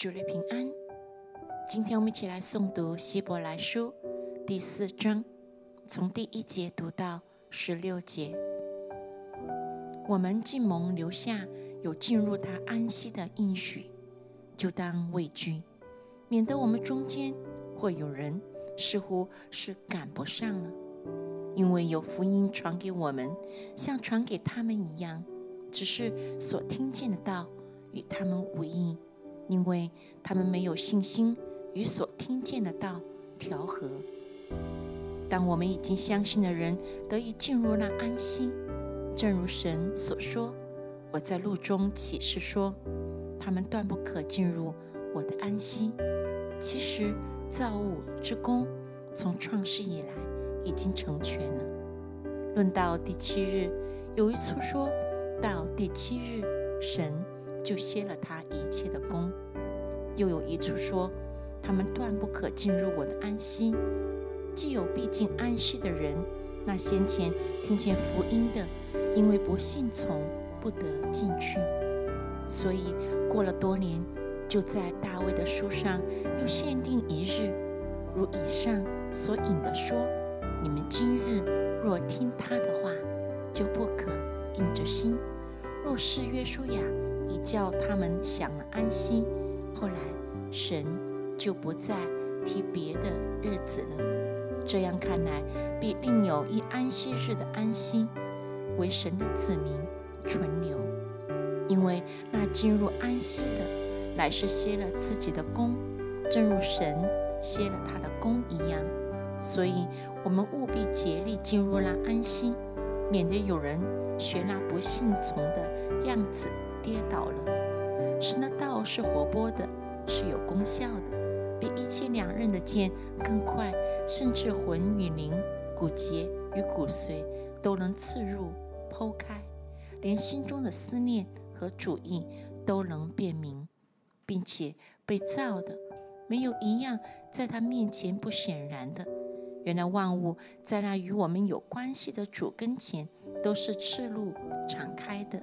主日平安。今天我们一起来诵读希伯来书第四章，从第一节读到十六节。我们既蒙留下有进入他安息的应许，就当畏惧，免得我们中间或有人似乎是赶不上了。因为有福音传给我们，像传给他们一样，只是所听见的道与他们无异。因为他们没有信心与所听见的道调和。当我们已经相信的人得以进入那安息，正如神所说：“我在路中启示说，他们断不可进入我的安息。”其实造物之功从创世以来已经成全了。论到第七日，有一处说到第七日，神。就歇了他一切的功。又有一处说，他们断不可进入我的安息。既有必进安息的人，那先前听见福音的，因为不信从，不得进去。所以过了多年，就在大卫的书上又限定一日，如以上所引的说：你们今日若听他的话，就不可硬着心；若是约书亚。一叫他们享了安息，后来神就不再提别的日子了。这样看来，必另有一安息日的安息，为神的子民存留。因为那进入安息的，乃是歇了自己的功，正如神歇了他的功一样。所以，我们务必竭力进入那安息，免得有人学那不信从的样子。跌倒了。神的道是活泼的，是有功效的，比一切两刃的剑更快，甚至魂与灵、骨节与骨髓都能刺入、剖开，连心中的思念和主意都能辨明，并且被造的没有一样在他面前不显然的。原来万物在那与我们有关系的主跟前都是赤露敞开的。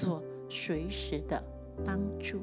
做随时的帮助。